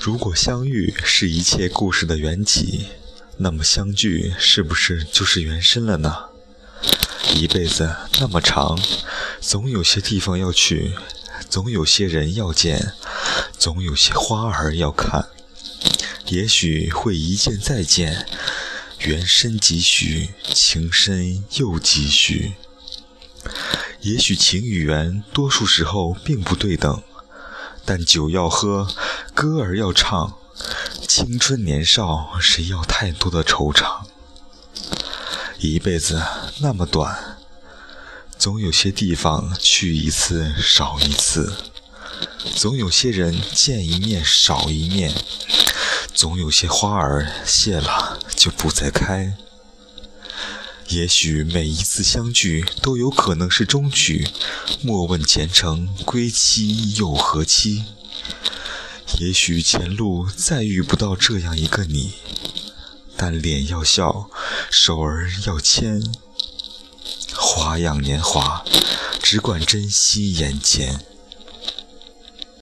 如果相遇是一切故事的缘起，那么相聚是不是就是缘深了呢？一辈子那么长，总有些地方要去，总有些人要见，总有些花儿要看。也许会一见再见，缘深几许，情深又几许。也许情与缘，多数时候并不对等。但酒要喝，歌儿要唱，青春年少，谁要太多的惆怅？一辈子那么短，总有些地方去一次少一次，总有些人见一面少一面，总有些花儿谢了就不再开。也许每一次相聚都有可能是终曲，莫问前程归期又何期。也许前路再遇不到这样一个你，但脸要笑，手儿要牵。花样年华，只管珍惜眼前。